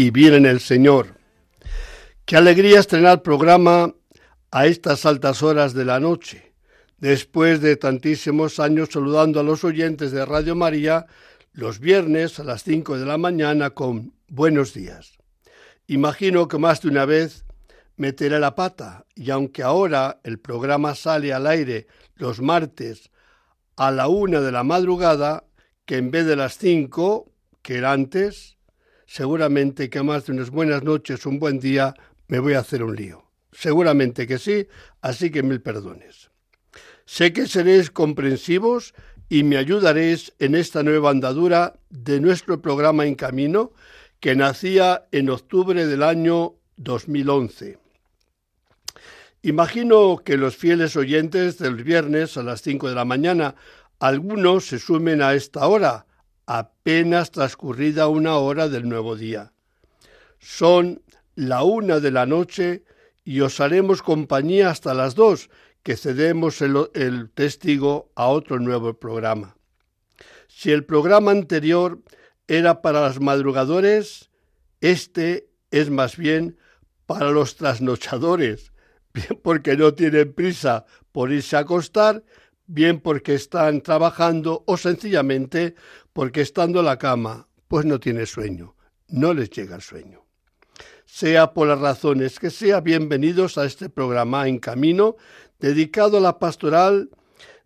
Y bien en el Señor. Qué alegría estrenar programa a estas altas horas de la noche, después de tantísimos años saludando a los oyentes de Radio María los viernes a las 5 de la mañana con buenos días. Imagino que más de una vez meteré la pata y aunque ahora el programa sale al aire los martes a la una de la madrugada, que en vez de las 5, que era antes, seguramente que más de unas buenas noches, un buen día, me voy a hacer un lío. Seguramente que sí, así que mil perdones. Sé que seréis comprensivos y me ayudaréis en esta nueva andadura de nuestro programa En Camino, que nacía en octubre del año 2011. Imagino que los fieles oyentes del viernes a las 5 de la mañana, algunos se sumen a esta hora, apenas transcurrida una hora del nuevo día. Son la una de la noche y os haremos compañía hasta las dos, que cedemos el, testigo a otro nuevo programa. Si el programa anterior era para los madrugadores, este es más bien para los trasnochadores, porque no tienen prisa por irse a acostar, bien porque están trabajando o sencillamente porque estando en la cama, pues no tiene sueño, no les llega el sueño. Sea por las razones que sea, bienvenidos a este programa En Camino, dedicado a la pastoral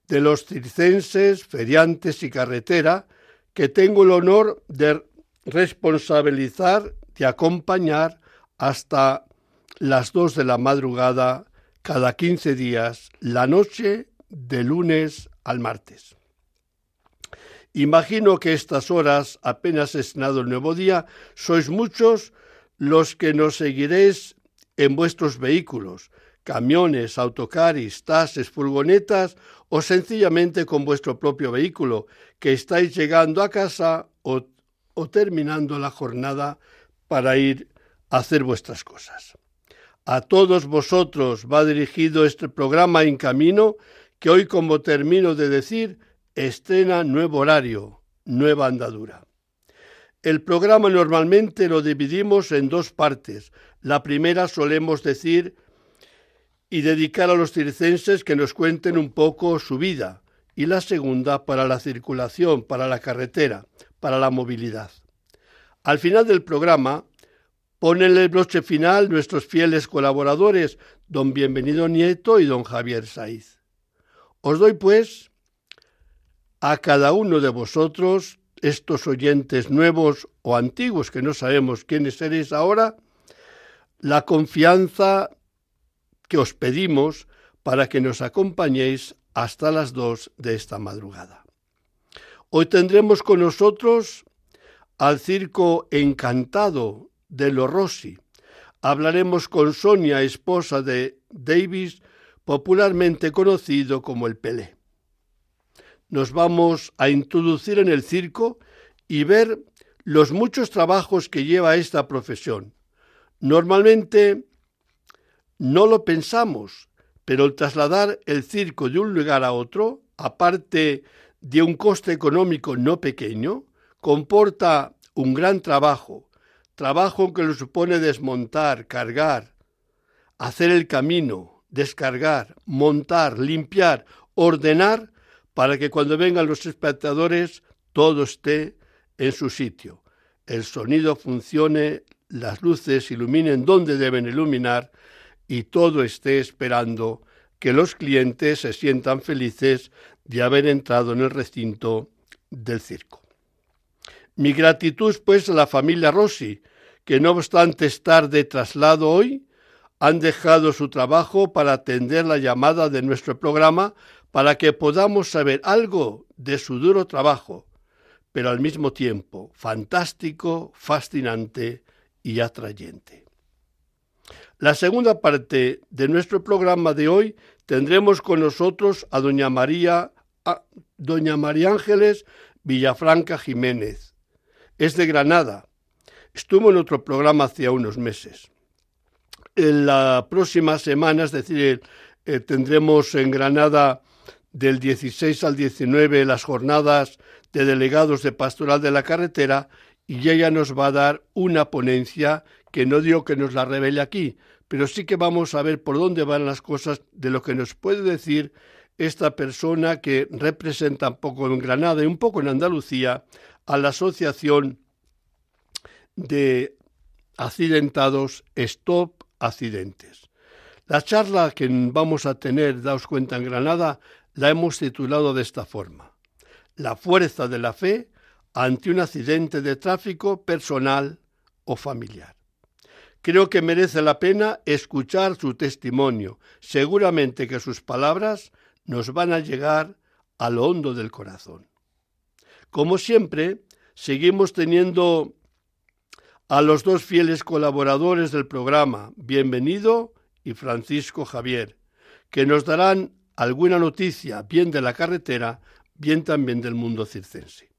de los circenses, feriantes y carretera, que tengo el honor de responsabilizar, de acompañar hasta las dos de la madrugada cada 15 días, la noche de lunes al martes. Imagino que estas horas, apenas estrenado el nuevo día, sois muchos los que nos seguiréis en vuestros vehículos, camiones, autocaris, tases, furgonetas o sencillamente con vuestro propio vehículo, que estáis llegando a casa o terminando la jornada para ir a hacer vuestras cosas. A todos vosotros va dirigido este programa en camino que hoy, como termino de decir, estrena nuevo horario, nueva andadura. El programa normalmente lo dividimos en dos partes. La primera solemos decir y dedicar a los circenses que nos cuenten un poco su vida, y la segunda para la circulación, para la carretera, para la movilidad. Al final del programa ponen el broche final nuestros fieles colaboradores, don Bienvenido Nieto y don Javier Saiz. Os doy, pues, a cada uno de vosotros, estos oyentes nuevos o antiguos, que no sabemos quiénes seréis ahora, la confianza que os pedimos para que nos acompañéis hasta las dos de esta madrugada. Hoy tendremos con nosotros al circo encantado de los Rossi. Hablaremos con Sonia, esposa de Davis, popularmente conocido como el Pelé nos vamos a introducir en el circo y ver los muchos trabajos que lleva esta profesión. Normalmente no lo pensamos, pero el trasladar el circo de un lugar a otro, aparte de un coste económico no pequeño, comporta un gran trabajo, trabajo que lo supone desmontar, cargar, hacer el camino, descargar, montar, limpiar, ordenar para que cuando vengan los espectadores todo esté en su sitio. El sonido funcione, las luces iluminen donde deben iluminar y todo esté esperando que los clientes se sientan felices de haber entrado en el recinto del circo. Mi gratitud pues a la familia Rossi, que no obstante estar de traslado hoy, han dejado su trabajo para atender la llamada de nuestro programa para que podamos saber algo de su duro trabajo, pero al mismo tiempo fantástico, fascinante y atrayente. La segunda parte de nuestro programa de hoy tendremos con nosotros a doña María, doña María Ángeles Villafranca Jiménez. Es de Granada. Estuvo en otro programa hace unos meses. En la próxima semana, es decir, eh, tendremos en Granada del 16 al 19 las jornadas de delegados de Pastoral de la Carretera y ella nos va a dar una ponencia que no digo que nos la revele aquí, pero sí que vamos a ver por dónde van las cosas de lo que nos puede decir esta persona que representa un poco en Granada y un poco en Andalucía a la Asociación de Accidentados Stop Accidentes. La charla que vamos a tener, daos cuenta, en Granada, la hemos titulado de esta forma. La fuerza de la fe ante un accidente de tráfico personal o familiar. Creo que merece la pena escuchar su testimonio. Seguramente que sus palabras nos van a llegar a lo hondo del corazón. Como siempre, seguimos teniendo a los dos fieles colaboradores del programa, Bienvenido y Francisco Javier, que nos darán alguna noticia, bien de la carretera, bien también del mundo circense.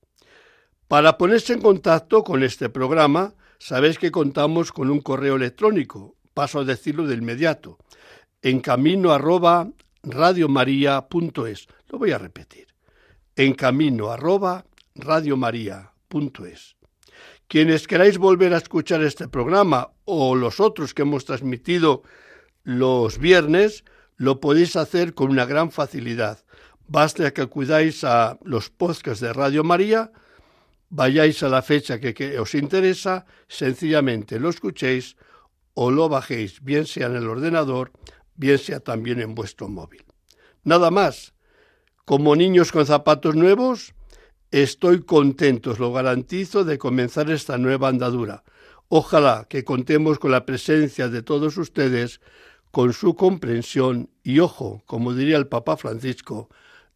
Para ponerse en contacto con este programa, sabéis que contamos con un correo electrónico, paso a decirlo de inmediato, en camino arroba radiomaria.es. Lo voy a repetir. En camino arroba radiomaria.es. Quienes queráis volver a escuchar este programa o los otros que hemos transmitido los viernes, lo podéis hacer con una gran facilidad. Basta que acudáis a los podcasts de Radio María, vayáis a la fecha que, os interesa, sencillamente lo escuchéis o lo bajéis, bien sea en el ordenador, bien sea también en vuestro móvil. Nada más. Como niños con zapatos nuevos, estoy contento, os lo garantizo, de comenzar esta nueva andadura. Ojalá que contemos con la presencia de todos ustedes, con su comprensión y ojo, como diría el Papa Francisco,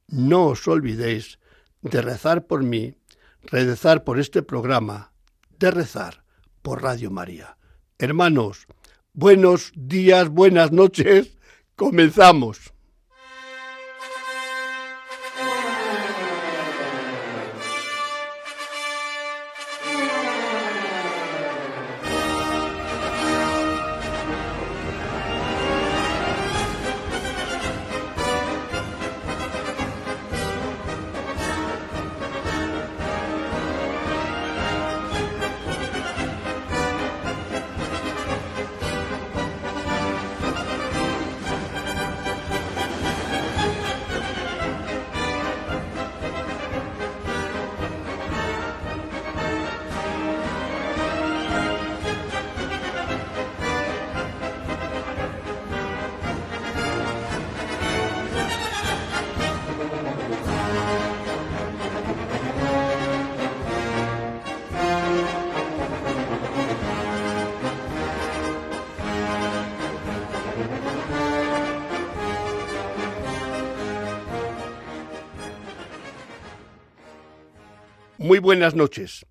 no os olvidéis de rezar por mí rezar por este programa, de rezar por Radio María. Hermanos, buenos días, buenas noches, comenzamos. Muy buenas noches.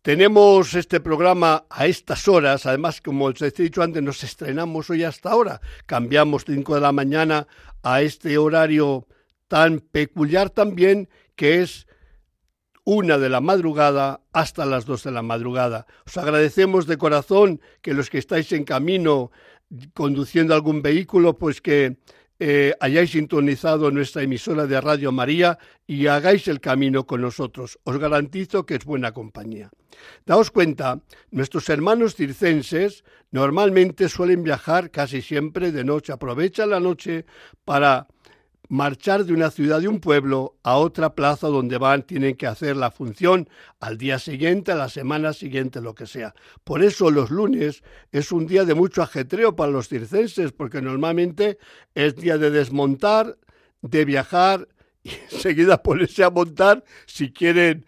Tenemos este programa a estas horas, además como os he dicho antes, nos estrenamos hoy hasta ahora, cambiamos 5 de la mañana a este horario tan peculiar también que es una de la madrugada hasta las dos de la madrugada. Os agradecemos de corazón que los que estáis en camino conduciendo algún vehículo, pues que eh, hayáis sintonizado nuestra emisora de Radio María y hagáis el camino con nosotros. Os garantizo que es buena compañía. Daos cuenta, nuestros hermanos circenses normalmente suelen viajar casi siempre de noche, aprovechan la noche para marchar de una ciudad, de un pueblo, a otra plaza donde van, tienen que hacer la función al día siguiente, a la semana siguiente, lo que sea. Por eso los lunes es un día de mucho ajetreo para los circenses, porque normalmente es día de desmontar, de viajar y enseguida ponerse a montar si quieren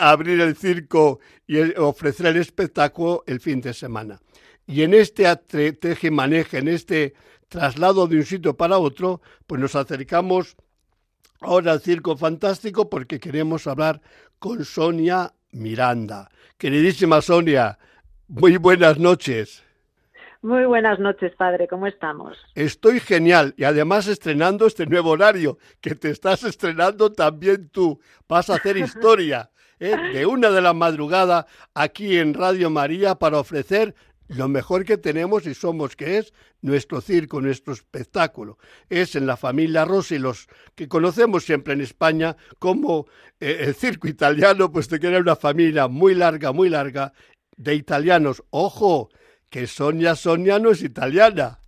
abrir el circo y ofrecer el espectáculo el fin de semana. Y en este teje maneje, en este traslado de un sitio para otro, pues nos acercamos ahora al Circo Fantástico porque queremos hablar con Sonia Miranda. Queridísima Sonia, Muy buenas noches. Muy buenas noches, padre. ¿Cómo estamos? Estoy genial y además estrenando este nuevo horario que te estás estrenando también tú. Vas a hacer historia ¿eh? de una de la madrugada aquí en Radio María para ofrecer lo mejor que tenemos y somos, que es nuestro circo, nuestro espectáculo. Es en la familia Rossi, los que conocemos siempre en España como eh, el circo italiano, pues te queda una familia muy larga, muy larga de italianos. Ojo, que Sonia Sonia no es italiana.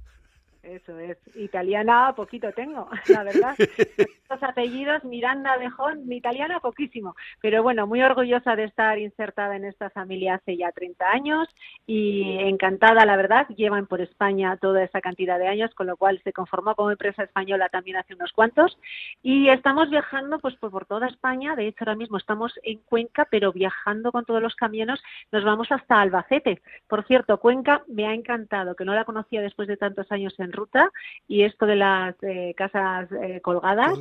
Eso es. Italiana poquito tengo, la verdad. Los apellidos Miranda Bejón, italiana poquísimo. Pero bueno, muy orgullosa de estar insertada en esta familia hace ya 30 años y encantada, la verdad. Llevan por España toda esa cantidad de años, con lo cual se conformó como empresa española también hace unos cuantos. Y estamos viajando pues por toda España. De hecho, ahora mismo estamos en Cuenca, pero viajando con todos los camiones nos vamos hasta Albacete. Por cierto, Cuenca me ha encantado, que no la conocía después de tantos años en ruta y esto de las eh, casas eh, colgadas,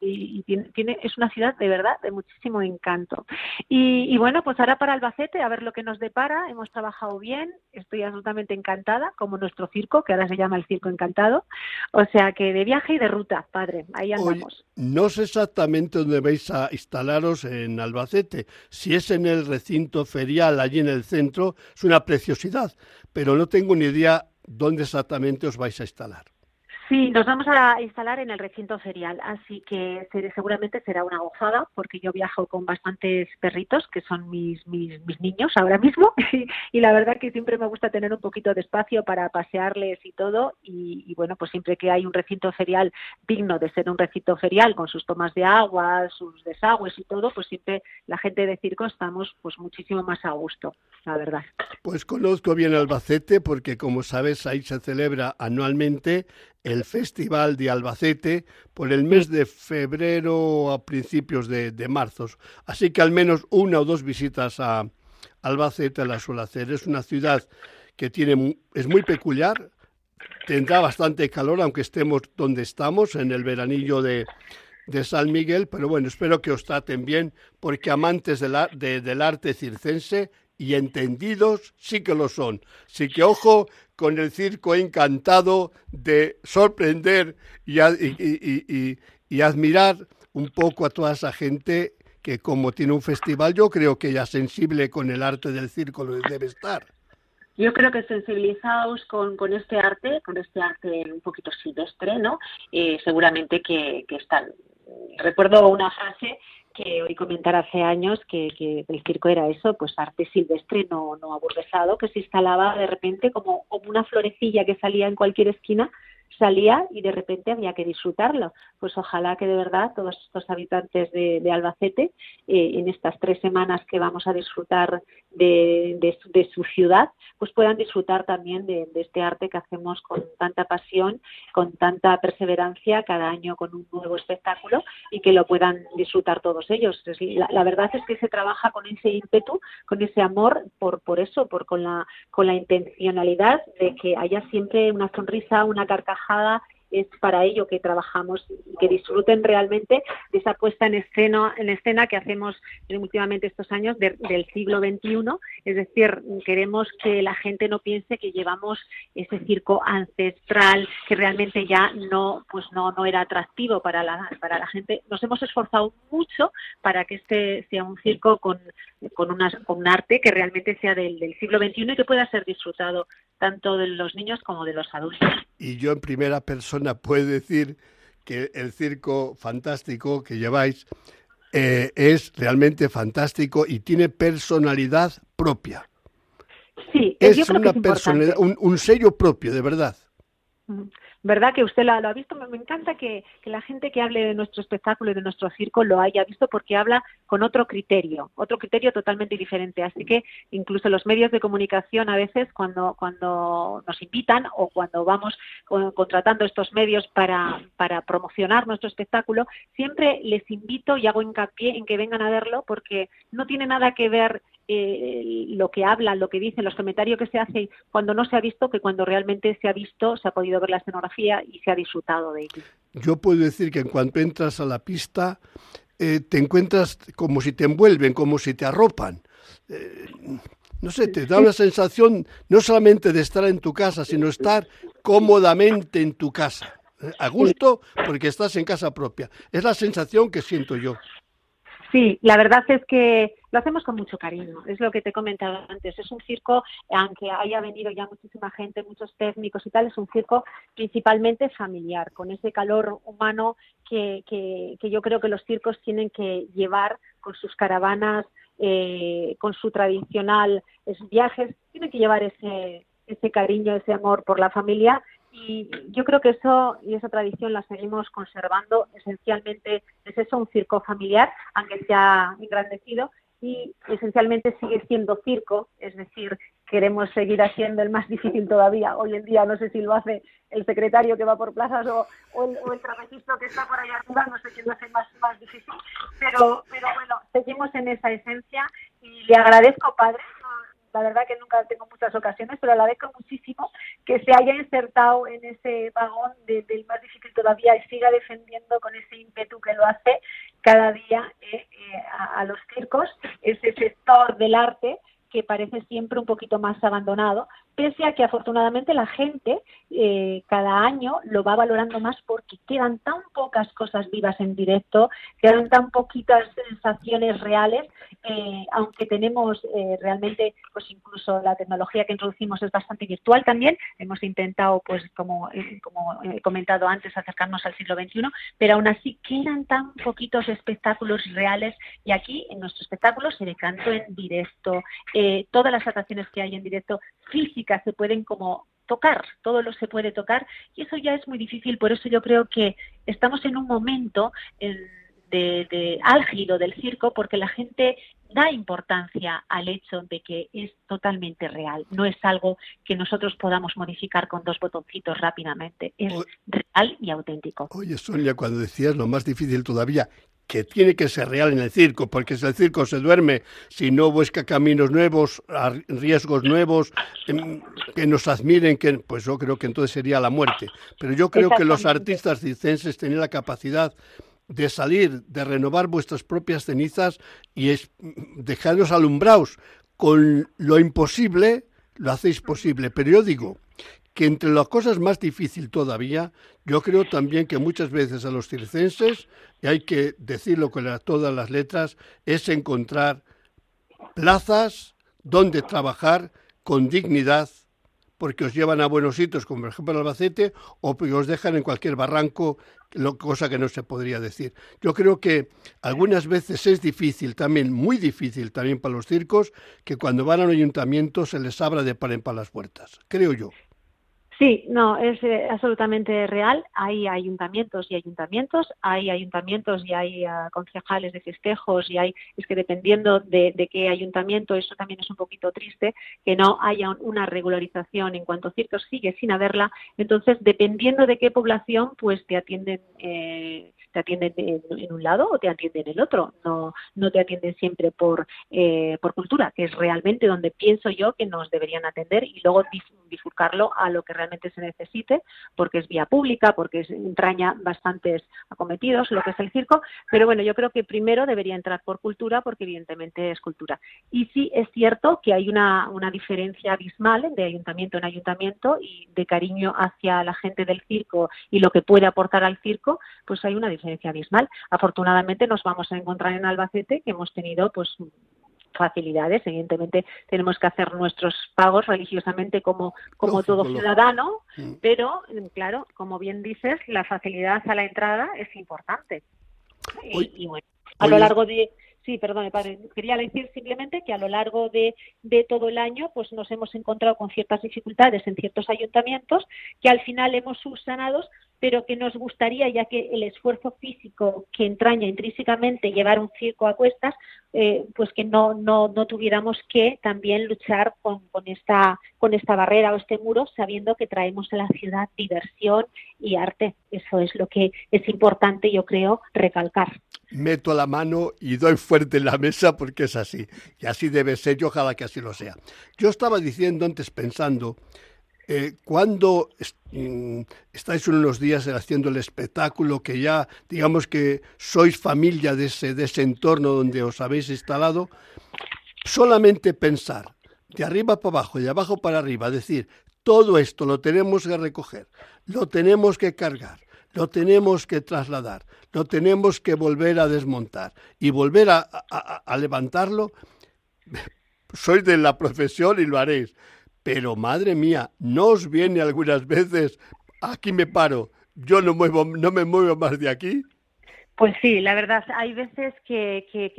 y, tiene, es una ciudad de verdad de muchísimo encanto. Y, bueno, pues ahora para Albacete, a ver lo que nos depara. Hemos trabajado bien, estoy absolutamente encantada, como nuestro circo, que ahora se llama el Circo Encantado. O sea que de viaje y de ruta, padre, ahí andamos. no sé exactamente dónde vais a instalaros en Albacete. Si es en el recinto ferial, allí en el centro, es una preciosidad, pero no tengo ni idea dónde exactamente os vais a instalar. Sí, nos vamos a instalar en el recinto ferial, así que seguramente será una gozada porque yo viajo con bastantes perritos que son mis, mis, mis niños ahora mismo y, la verdad que siempre me gusta tener un poquito de espacio para pasearles y todo y, bueno, pues siempre que hay un recinto ferial digno de ser un recinto ferial con sus tomas de agua, sus desagües y todo, pues siempre la gente de circo estamos pues muchísimo más a gusto, la verdad. Pues conozco bien Albacete porque como sabes ahí se celebra anualmente el Festival de Albacete por el mes de febrero a principios de, marzo. Así que al menos una o dos visitas a Albacete la suelo hacer. Es una ciudad que tiene, es muy peculiar, tendrá bastante calor, aunque estemos donde estamos, en el veranillo de, de San Miguel, pero bueno, espero que os traten bien, porque amantes del arte circense y entendidos sí que lo son. Así que ojo con el circo encantado de sorprender y, y, admirar un poco a toda esa gente que como tiene un festival, yo creo que ya sensible con el arte del circo debe estar. Yo creo que sensibilizados con, con este arte, con este arte un poquito silvestre, ¿no? Eh, seguramente que, que están. Recuerdo una frase que oí comentar hace años que, el circo era eso, pues arte silvestre no, no que se instalaba de repente como una florecilla que salía en cualquier esquina salía y de repente había que disfrutarlo. Pues ojalá que de verdad todos estos habitantes de, Albacete, eh, en estas tres semanas que vamos a disfrutar de, su ciudad, pues puedan disfrutar también de, este arte que hacemos con tanta pasión, con tanta perseverancia, cada año con un nuevo espectáculo y que lo puedan disfrutar todos ellos. La, verdad es que se trabaja con ese ímpetu, con ese amor, por, por eso, por con la, con la intencionalidad de que haya siempre una sonrisa, una carcajada es para ello que trabajamos y que disfruten realmente de esa puesta en escena, en escena que hacemos últimamente estos años del siglo XXI. Es decir, queremos que la gente no piense que llevamos ese circo ancestral que realmente ya no, pues no, no era atractivo para la, para la gente. Nos hemos esforzado mucho para que este sea un circo con, con, un arte que realmente sea del, del siglo XXI y que pueda ser disfrutado tanto de los niños como de los adultos. Y yo en primera persona puedo decir que el circo fantástico que lleváis eh, es realmente fantástico y tiene personalidad propia. Sí, es una personalidad, un, un sello propio, de verdad. ¿Verdad? Que usted lo, ha visto. Me, encanta que, la gente que hable de nuestro espectáculo y de nuestro circo lo haya visto porque habla con otro criterio, otro criterio totalmente diferente. Así que incluso los medios de comunicación a veces cuando, cuando nos invitan o cuando vamos contratando estos medios para, para promocionar nuestro espectáculo, siempre les invito y hago hincapié en que vengan a verlo porque no tiene nada que ver eh, lo que hablan, lo que dicen, los comentarios que se hacen cuando no se ha visto que cuando realmente se ha visto, se ha podido ver la escenografía y se ha disfrutado de ello. Yo puedo decir que en cuanto entras a la pista, eh, te encuentras como si te envuelven, como si te arropan. Eh, no sé, te da una sensación no solamente de estar en tu casa, sino estar cómodamente en tu casa, ¿eh? a gusto porque estás en casa propia. Es la sensación que siento yo. Sí, la verdad es que lo hacemos con mucho cariño, es lo que te he comentado antes. Es un circo, aunque haya venido ya muchísima gente, muchos técnicos y tal, es un circo principalmente familiar, con ese calor humano que, que, que yo creo que los circos tienen que llevar con sus caravanas, eh, con su tradicional viajes, tienen que llevar ese, ese cariño, ese amor por la familia y yo creo que eso y esa tradición la seguimos conservando. Esencialmente es eso, un circo familiar, aunque se ha engrandecido, y esencialmente sigue siendo circo, es decir, queremos seguir haciendo el más difícil todavía. Hoy en día no sé si lo hace el secretario que va por plazas o, el, o que está por allá arriba, no sé quién lo hace más, más difícil, pero, pero bueno, seguimos en esa esencia y le agradezco, padre, la verdad que nunca tengo muchas ocasiones, pero agradezco muchísimo que se haya insertado en ese vagón del más difícil todavía y siga defendiendo con ese ímpetu que lo hace cada día eh, eh, a, a los circos, ese sector del arte que parece siempre un poquito más abandonado, pese a que afortunadamente la gente eh, cada año lo va valorando más porque quedan tan pocas cosas vivas en directo, quedan tan poquitas sensaciones reales, eh, aunque tenemos eh, realmente, pues incluso la tecnología que introducimos es bastante virtual también, hemos intentado, pues como, como he comentado antes, acercarnos al siglo XXI, pero aún así quedan tan poquitos espectáculos reales y aquí en nuestro espectáculo se ve canto en directo, todas las atracciones que hay en directo físicas se pueden como tocar, todo lo se puede tocar y eso ya es muy difícil, por eso yo creo que estamos en un momento de, de álgido del circo porque la gente da importancia al hecho de que es totalmente real, no es algo que nosotros podamos modificar con dos botoncitos rápidamente, es real y auténtico. Oye, Sonia, cuando decías lo más difícil todavía, que tiene que ser real en el circo, porque si el circo se duerme, si no busca caminos nuevos, riesgos nuevos, em, que nos admiren, que, pues yo creo que entonces sería la muerte. Pero yo creo que los artistas circenses tienen la capacidad de salir, de renovar vuestras propias cenizas y es, dejarlos alumbrados con lo imposible, lo hacéis posible. Pero yo digo que entre las cosas más difíciles todavía, yo creo también que muchas veces a los circenses y hay que decirlo con todas las letras, es encontrar plazas donde trabajar con dignidad, porque os llevan a buenos sitios, como por ejemplo Albacete, o porque os dejan en cualquier barranco, cosa que no se podría decir. Yo creo que algunas veces es difícil, también muy difícil también para los circos, que cuando van al ayuntamiento se les abra de par en par las puertas, creo yo. Sí, no, es eh, absolutamente real. Hay ayuntamientos y ayuntamientos, hay ayuntamientos y hay uh, concejales de festejos y hay, es que dependiendo de, de, qué ayuntamiento, eso también es un poquito triste, que no haya una regularización en cuanto a circos, sigue sin haberla. Entonces, dependiendo de qué población, pues te atienden eh, te atienden en, un lado o te atienden en el otro, no, no te atienden siempre por, eh, por cultura, que es realmente donde pienso yo que nos deberían atender y luego bifurcarlo a lo que realmente se necesite, porque es vía pública, porque entraña bastantes acometidos, lo que es el circo, pero bueno, yo creo que primero debería entrar por cultura, porque evidentemente es cultura. Y sí es cierto que hay una, una diferencia abismal de ayuntamiento en ayuntamiento y de cariño hacia la gente del circo y lo que puede aportar al circo, pues hay una diferencia abismal. Afortunadamente nos vamos a encontrar en Albacete que hemos tenido pues facilidades. Evidentemente tenemos que hacer nuestros pagos religiosamente como, como todo ciudadano, mm. pero claro, como bien dices, la facilidad a la entrada es importante. y, bueno, a lo largo de Sí, perdón, padre. Quería decir simplemente que a lo largo de, de, todo el año pues nos hemos encontrado con ciertas dificultades en ciertos ayuntamientos que al final hemos subsanado pero que nos gustaría, ya que el esfuerzo físico que entraña intrínsecamente llevar un circo a cuestas, eh, pues que no, no, no tuviéramos que también luchar con, con, esta, con esta barrera o este muro, sabiendo que traemos a la ciudad diversión y arte. Eso es lo que es importante, yo creo, recalcar. Meto la mano y doy fuerte en la mesa porque es así. Y así debe ser y ojalá que así lo sea. Yo estaba diciendo antes, pensando, eh, cuando mm, estáis unos días haciendo el espectáculo, que ya digamos que sois familia de ese, de ese entorno donde os habéis instalado, solamente pensar de arriba para abajo, de abajo para arriba. Decir, todo esto lo tenemos que recoger, lo tenemos que cargar, lo tenemos que trasladar, lo tenemos que volver a desmontar y volver a, a levantarlo. Sois de la profesión y lo haréis. Pero madre mía, ¿no os viene algunas veces, aquí me paro, yo no, muevo, no me muevo más de aquí? Pues sí, la verdad, hay veces que, que,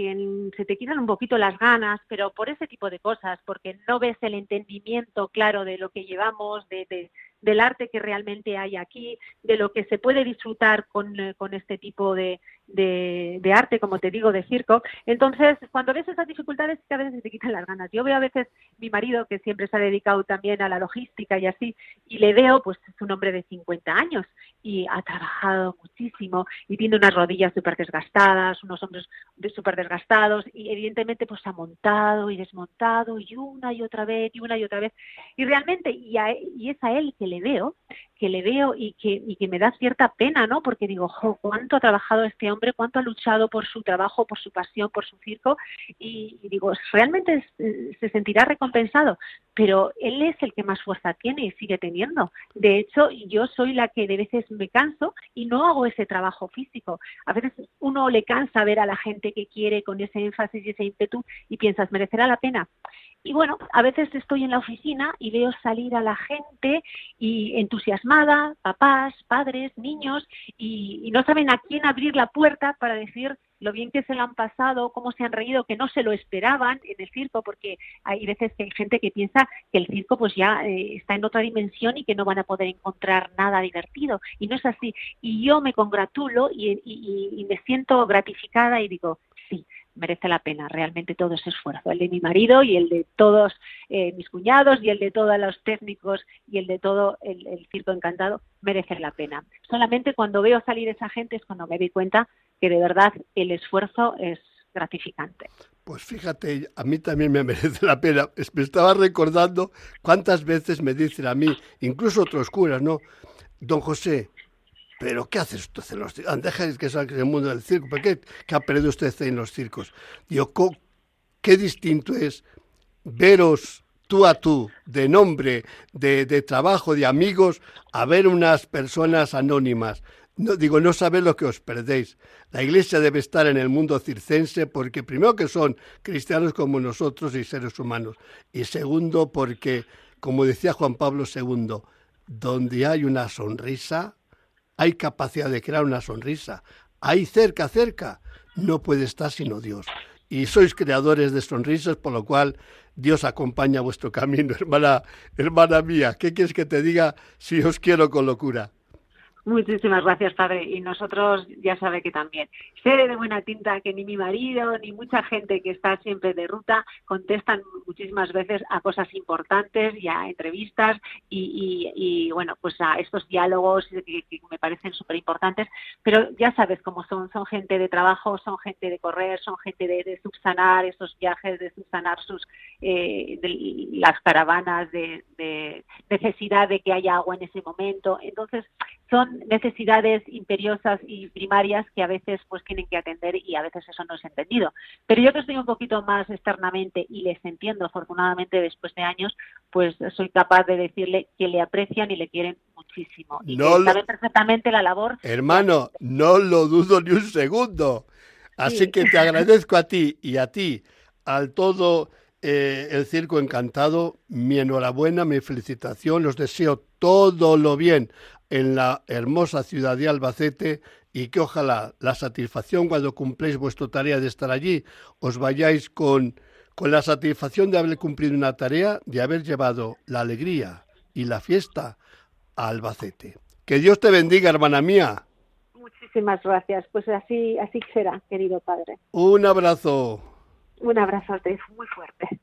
se te quitan un poquito las ganas, pero por ese tipo de cosas, porque no ves el entendimiento claro de lo que llevamos, de, del arte que realmente hay aquí, de lo que se puede disfrutar con, eh, con este tipo de, de, arte, como te digo, de circo. Entonces, cuando ves esas dificultades, a veces te quitan las ganas. Yo veo a veces mi marido, que siempre se ha dedicado también a la logística y así, y le veo, pues es un hombre de 50 años y ha trabajado muchísimo y tiene unas rodillas súper desgastadas, unos hombros súper desgastados y evidentemente pues ha montado y desmontado y una y otra vez y una y otra vez. Y realmente, y, y es a él que le veo, que le veo y que, y que me da cierta pena, ¿no? Porque digo, jo, cuánto ha trabajado este hombre, cuánto ha luchado por su trabajo, por su pasión, por su circo, y, digo, realmente se sentirá recompensado, pero él es el que más fuerza tiene y sigue teniendo. De hecho, yo soy la que de veces me canso y no hago ese trabajo físico. A veces uno le cansa ver a la gente que quiere con ese énfasis y ese ímpetu y piensas, ¿merecerá la pena? Y bueno, a veces estoy en la oficina y veo salir a la gente y entusiasmada, papás, padres, niños, y, no saben a quién abrir la puerta para decir lo bien que se lo han pasado, cómo se han reído, que no se lo esperaban en el circo, porque hay veces que hay gente que piensa que el circo pues ya eh, está en otra dimensión y que no van a poder encontrar nada divertido. Y no es así. Y yo me congratulo y, y me siento gratificada y digo, sí, merece la pena realmente todo ese esfuerzo, el de mi marido y el de todos eh, mis cuñados y el de todos los técnicos y el de todo el, circo encantado, merece la pena. Solamente cuando veo salir esa gente es cuando me doy cuenta que de verdad el esfuerzo es gratificante. Pues fíjate, a mí también me merece la pena. Me estaba recordando cuántas veces me dicen a mí, incluso otros curas, ¿no? Don José, ¿Pero qué hace usted en los circos? Deja que salga el mundo del circo. ¿Por qué, qué ha perdido usted en los circos? Digo, qué distinto es veros tú a tú, de nombre, de, de, trabajo, de amigos, a ver unas personas anónimas. No, digo, no sabéis lo que os perdéis. La iglesia debe estar en el mundo circense porque primero que son cristianos como nosotros y seres humanos. Y segundo porque, como decía Juan Pablo II, donde hay una sonrisa, hay capacidad de crear una sonrisa. Ahí cerca, cerca, no puede estar sino Dios. Y sois creadores de sonrisas, por lo cual Dios acompaña vuestro camino, hermana, hermana mía. ¿Qué quieres que te diga si os quiero con locura? Muchísimas gracias, padre. Y nosotros ya sabe que también. Sé de buena tinta que ni mi marido ni mucha gente que está siempre de ruta contestan muchísimas veces a cosas importantes y a entrevistas y, bueno, pues a estos diálogos que, me parecen súper importantes. Pero ya sabes cómo son. Son gente de trabajo, son gente de correr, son gente de, subsanar esos viajes, de subsanar sus eh, las caravanas, de, de necesidad de que haya agua en ese momento. Entonces, son necesidades imperiosas y primarias que a veces pues tienen que atender y a veces eso no es entendido. Pero yo que estoy un poquito más externamente y les entiendo afortunadamente después de años, pues soy capaz de decirle que le aprecian y le quieren muchísimo y que saben perfectamente la labor. Hermano, no lo dudo ni un segundo. Así que te agradezco a ti y a ti, al todo eh, el Circo Encantado, mi enhorabuena, mi felicitación, los deseo todo lo bien en la hermosa ciudad de Albacete y que ojalá la satisfacción cuando cumpléis vuestra tarea de estar allí os vayáis con, con la satisfacción de haber cumplido una tarea, de haber llevado la alegría y la fiesta a Albacete. Que Dios te bendiga, hermana mía. Muchísimas gracias. Pues así, así será, querido padre. Un abrazo. Un abrazo muy fuerte.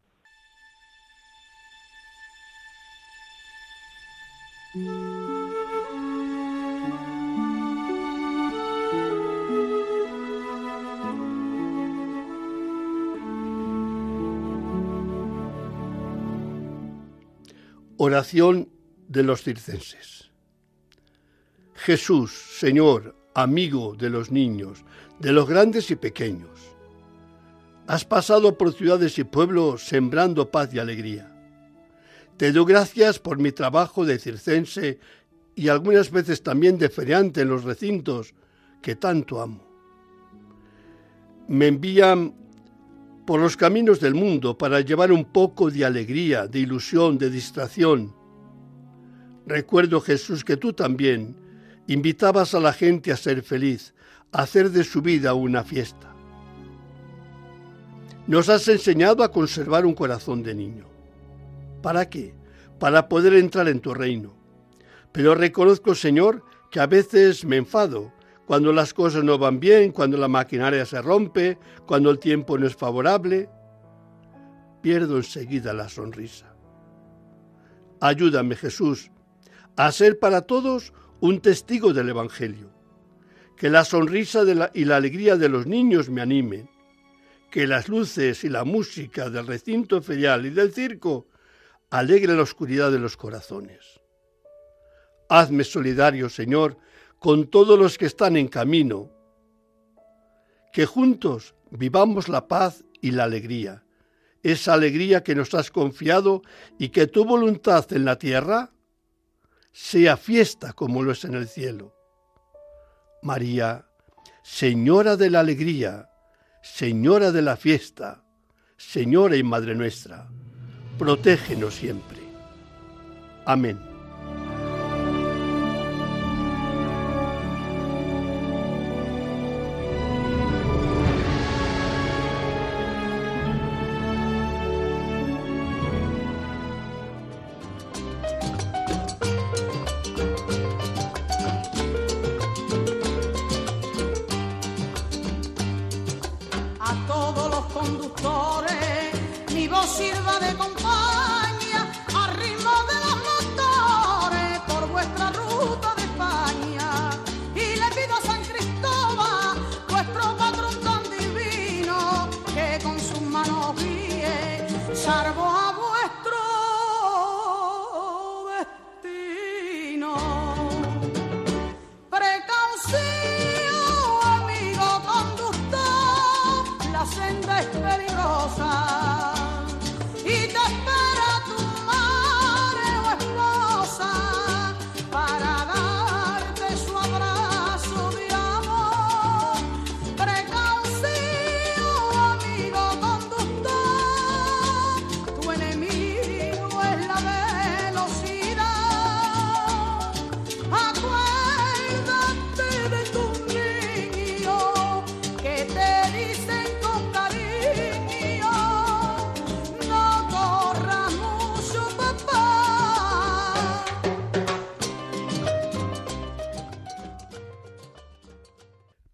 Oración de los circenses. Jesús, Señor, amigo de los niños, de los grandes y pequeños. Has pasado por ciudades y pueblos sembrando paz y alegría. Te doy gracias por mi trabajo de circense y algunas veces también de feriante en los recintos que tanto amo. Me envían por los caminos del mundo para llevar un poco de alegría, de ilusión, de distracción. Recuerdo, Jesús, que tú también invitabas a la gente a ser feliz, a hacer de su vida una fiesta. Nos has enseñado a conservar un corazón de niño. ¿Para qué? Para poder entrar en tu reino. Pero reconozco, Señor, que a veces me enfado cuando las cosas no van bien, cuando la maquinaria se rompe, cuando el tiempo no es favorable, pierdo enseguida la sonrisa. Ayúdame, Jesús, a ser para todos un testigo del Evangelio. Que la sonrisa y la alegría de los niños me animen. Que las luces y la música del recinto ferial y del circo alegren la oscuridad de los corazones. Hazme solidario, Señor, con todos los que están en camino, que juntos vivamos la paz y la alegría, esa alegría que nos has confiado y que tu voluntad en la tierra sea fiesta como lo es en el cielo. María, Señora de la alegría, Señora de la fiesta, Señora y Madre nuestra, protégenos siempre. Amén.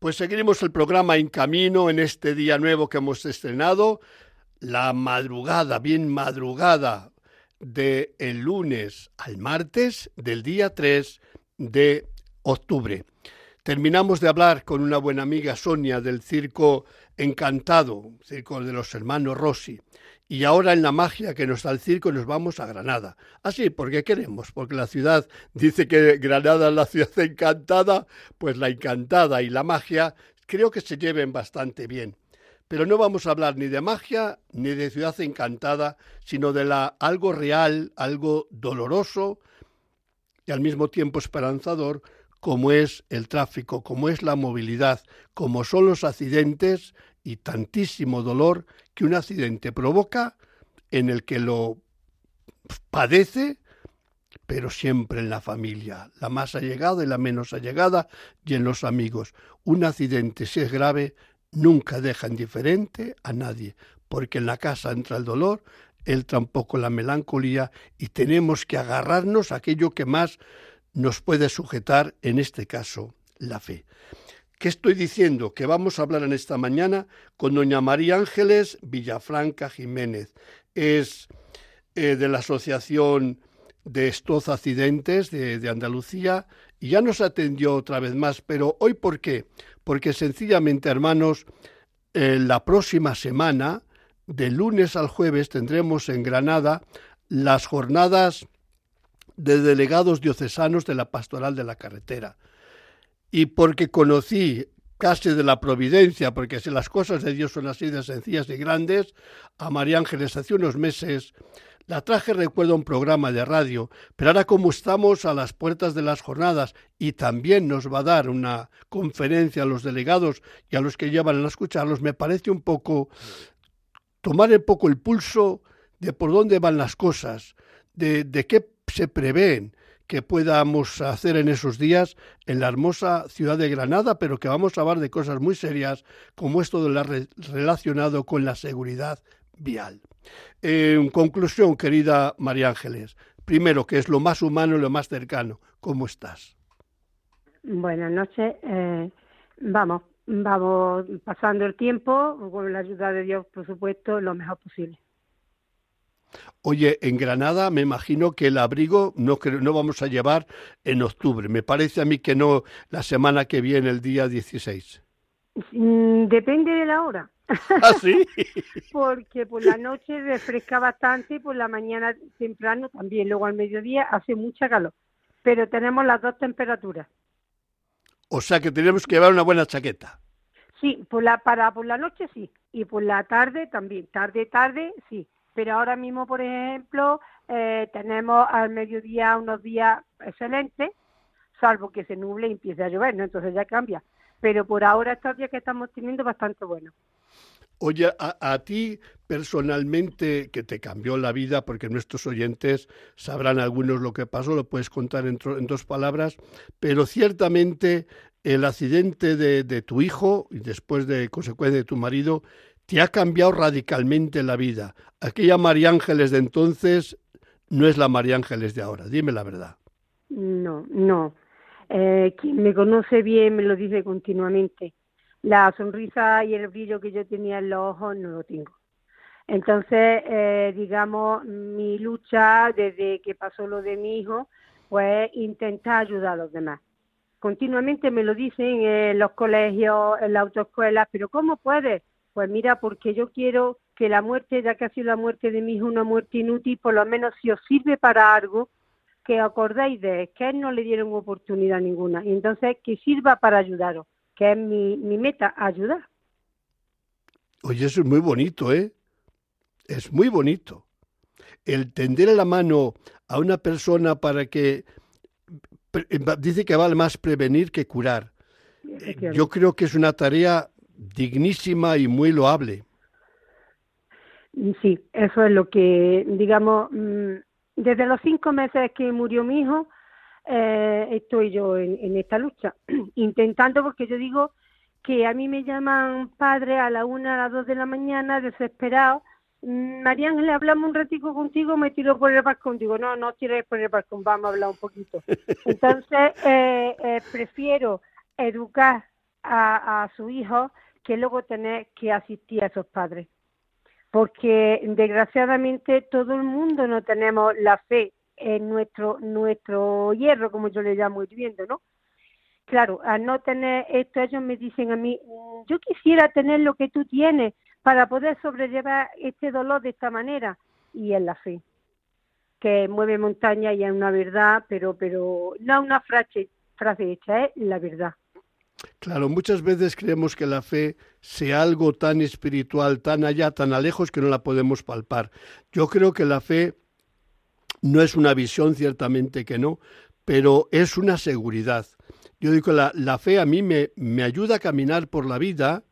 Pues seguiremos el programa en camino en este día nuevo que hemos estrenado, la madrugada, bien madrugada, de el lunes al martes del día 3 de octubre. Terminamos de hablar con una buena amiga Sonia del Circo Encantado, Circo de los Hermanos Rossi. Y ahora en la magia que nos da el circo nos vamos a Granada. Así, ah, porque queremos, porque la ciudad dice que Granada es la ciudad encantada, pues la encantada y la magia creo que se lleven bastante bien. Pero no vamos a hablar ni de magia ni de ciudad encantada, sino de la algo real, algo doloroso y al mismo tiempo esperanzador, como es el tráfico, como es la movilidad, como son los accidentes y tantísimo dolor que un accidente provoca en el que lo padece, pero siempre en la familia, la más allegada y la menos allegada, y en los amigos. Un accidente, si es grave, nunca deja indiferente a nadie, porque en la casa entra el dolor, entra un poco la melancolía y tenemos que agarrarnos a aquello que más nos puede sujetar, en este caso, la fe. ¿Qué estoy diciendo? Que vamos a hablar en esta mañana con doña María Ángeles Villafranca Jiménez. Es eh, de la Asociación de Estos Accidentes de, Andalucía y ya nos atendió otra vez más. Pero hoy, ¿por qué? Porque sencillamente, hermanos, la próxima semana, de lunes al jueves, tendremos en Granada las jornadas de delegados diocesanos de la Pastoral de la Carretera y porque conocí casi de la providencia, porque si las cosas de Dios son así de sencillas y grandes, a María Ángeles hace unos meses La traje recuerdo un programa de radio, pero ahora como estamos a las puertas de las jornadas y también nos va a dar una conferencia a los delegados y a los que llevan a escucharlos, me parece un poco tomar un poco el pulso de por dónde van las cosas, de, de qué se prevén, que podamos hacer en esos días en la hermosa ciudad de Granada, pero que vamos a hablar de cosas muy serias como esto de la relacionado con la seguridad vial. En conclusión, querida María Ángeles, primero, que es lo más humano y lo más cercano, ¿cómo estás? Buenas noches. Eh, vamos, vamos pasando el tiempo, con la ayuda de Dios, por supuesto, lo mejor posible. Oye, en Granada me imagino que el abrigo no, no vamos a llevar en octubre. Me parece a mí que no la semana que viene, el día 16. Mm, depende de la hora. ¿Ah, sí? Porque por la noche refresca bastante y por la mañana temprano también. Luego al mediodía hace mucha calor. Pero tenemos las dos temperaturas. O sea que tenemos que llevar una buena chaqueta. Sí, por la, para por la noche sí. Y por la tarde también. Tarde, tarde, sí pero ahora mismo, por ejemplo, eh, tenemos al mediodía unos días excelentes, salvo que se nuble y empiece a llover, ¿no? Entonces ya cambia. Pero por ahora estos días que estamos teniendo bastante buenos. Oye, a, ti personalmente, que te cambió la vida, porque nuestros oyentes sabrán algunos lo que pasó, lo puedes contar en, dos palabras, pero ciertamente el accidente de, de, tu hijo y después de consecuencia de tu marido te ha cambiado radicalmente la vida. Aquella María Ángeles de entonces no es la María Ángeles de ahora, dime la verdad. No, no. Eh, quien me conoce bien me lo dice continuamente. La sonrisa y el brillo que yo tenía en los ojos no lo tengo. Entonces, eh, digamos, mi lucha desde que pasó lo de mi hijo, pues intentar ayudar a los demás. Continuamente me lo dicen en los colegios, en la autoescuela, pero ¿cómo puedes? Pues mira, porque yo quiero que la muerte, ya que ha sido la muerte de mi hijo una muerte inútil, por lo menos si os sirve para algo, que acordáis de que a él no le dieron oportunidad ninguna. Y entonces que sirva para ayudaros, que es mi, mi meta, ayudar. Oye, eso es muy bonito, ¿eh? Es muy bonito. El tender la mano a una persona para que dice que vale más prevenir que curar. Yo creo que es una tarea dignísima y muy loable. Sí, eso es lo que, digamos, mm, desde los cinco meses que murió mi hijo, eh, estoy yo en, esta lucha, intentando, porque yo digo que a mí me llaman padre a la una, a las dos de la mañana, desesperado. Mm, María le hablamos un ratico contigo, me tiro por el balcón. Digo, no, no tires por el balcón, vamos a hablar un poquito. Entonces, eh, eh, prefiero educar a, a su hijo que luego tener que asistir a esos padres. Porque desgraciadamente todo el mundo no tenemos la fe en nuestro, nuestro hierro, como yo le llamo viviendo, ¿no? Claro, al no tener esto, ellos me dicen a mí, mm, yo quisiera tener lo que tú tienes para poder sobrellevar este dolor de esta manera. Y es la fe, que mueve montaña y es una verdad, pero, pero no una frase, frase hecha, es la verdad. Claro, muchas veces creemos que la fe sea algo tan espiritual, tan allá, tan a lejos que no la podemos palpar. Yo creo que la fe no es una visión, ciertamente que no, pero es una seguridad. Yo digo, la, la fe a mí me, me ayuda a caminar por la vida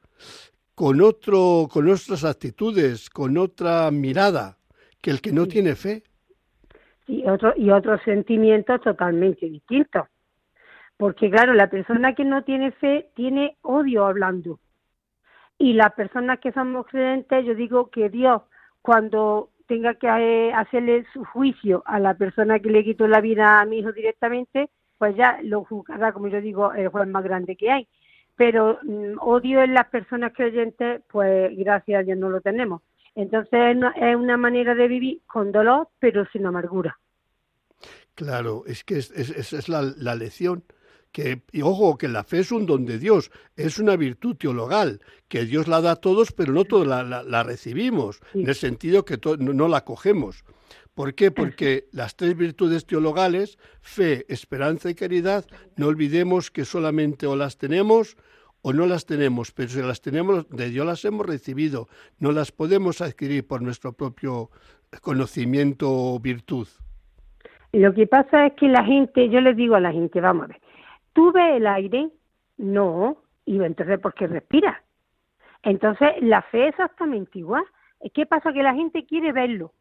con, otro, con otras actitudes, con otra mirada, que el que no tiene fe. Y, otro, y otros sentimientos totalmente distintos. Porque claro, la persona que no tiene fe tiene odio hablando. Y las personas que somos creyentes, yo digo que Dios, cuando tenga que eh, hacerle su juicio a la persona que le quitó la vida a mi hijo directamente, pues ya lo juzgará, como yo digo, el juez más grande que hay. Pero mm, odio en las personas creyentes, pues gracias a Dios no lo tenemos. Entonces es una manera de vivir con dolor, pero sin amargura. Claro, es que esa es, la, la lección que, y ojo, que la fe es un don de Dios, es una virtud teologal, que Dios la da a todos, pero no todos la, recibimos, en el sentido que no, la cogemos. ¿Por qué? Porque las tres virtudes teologales, fe, esperanza y caridad, no olvidemos que solamente o las tenemos o no las tenemos, pero si las tenemos, de Dios las hemos recibido, no las podemos adquirir por nuestro propio conocimiento o virtud. Lo que pasa es que la gente, yo les digo a la gente, vamos a ver, ¿tú ves el aire? No, y entonces ¿por qué respiras? Entonces la fe es exactamente igual. ¿Qué pasa? Que la gente quiere verlo.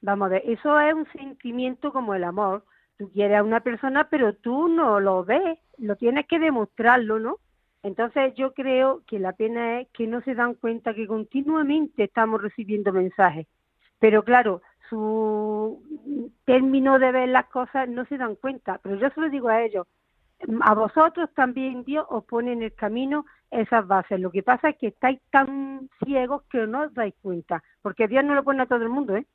Vamos a ver, eso es un sentimiento como el amor. Tú quieres a una persona, pero tú no lo ves, lo tienes que demostrarlo, ¿no? Entonces yo creo que la pena es que no se dan cuenta que continuamente estamos recibiendo mensajes. Pero claro, su término de ver las cosas no se dan cuenta. Pero yo se lo digo a ellos, a vosotros también Dios os pone en el camino esas bases. Lo que pasa es que estáis tan ciegos que no os dais cuenta, porque Dios no lo pone a todo el mundo, ¿eh?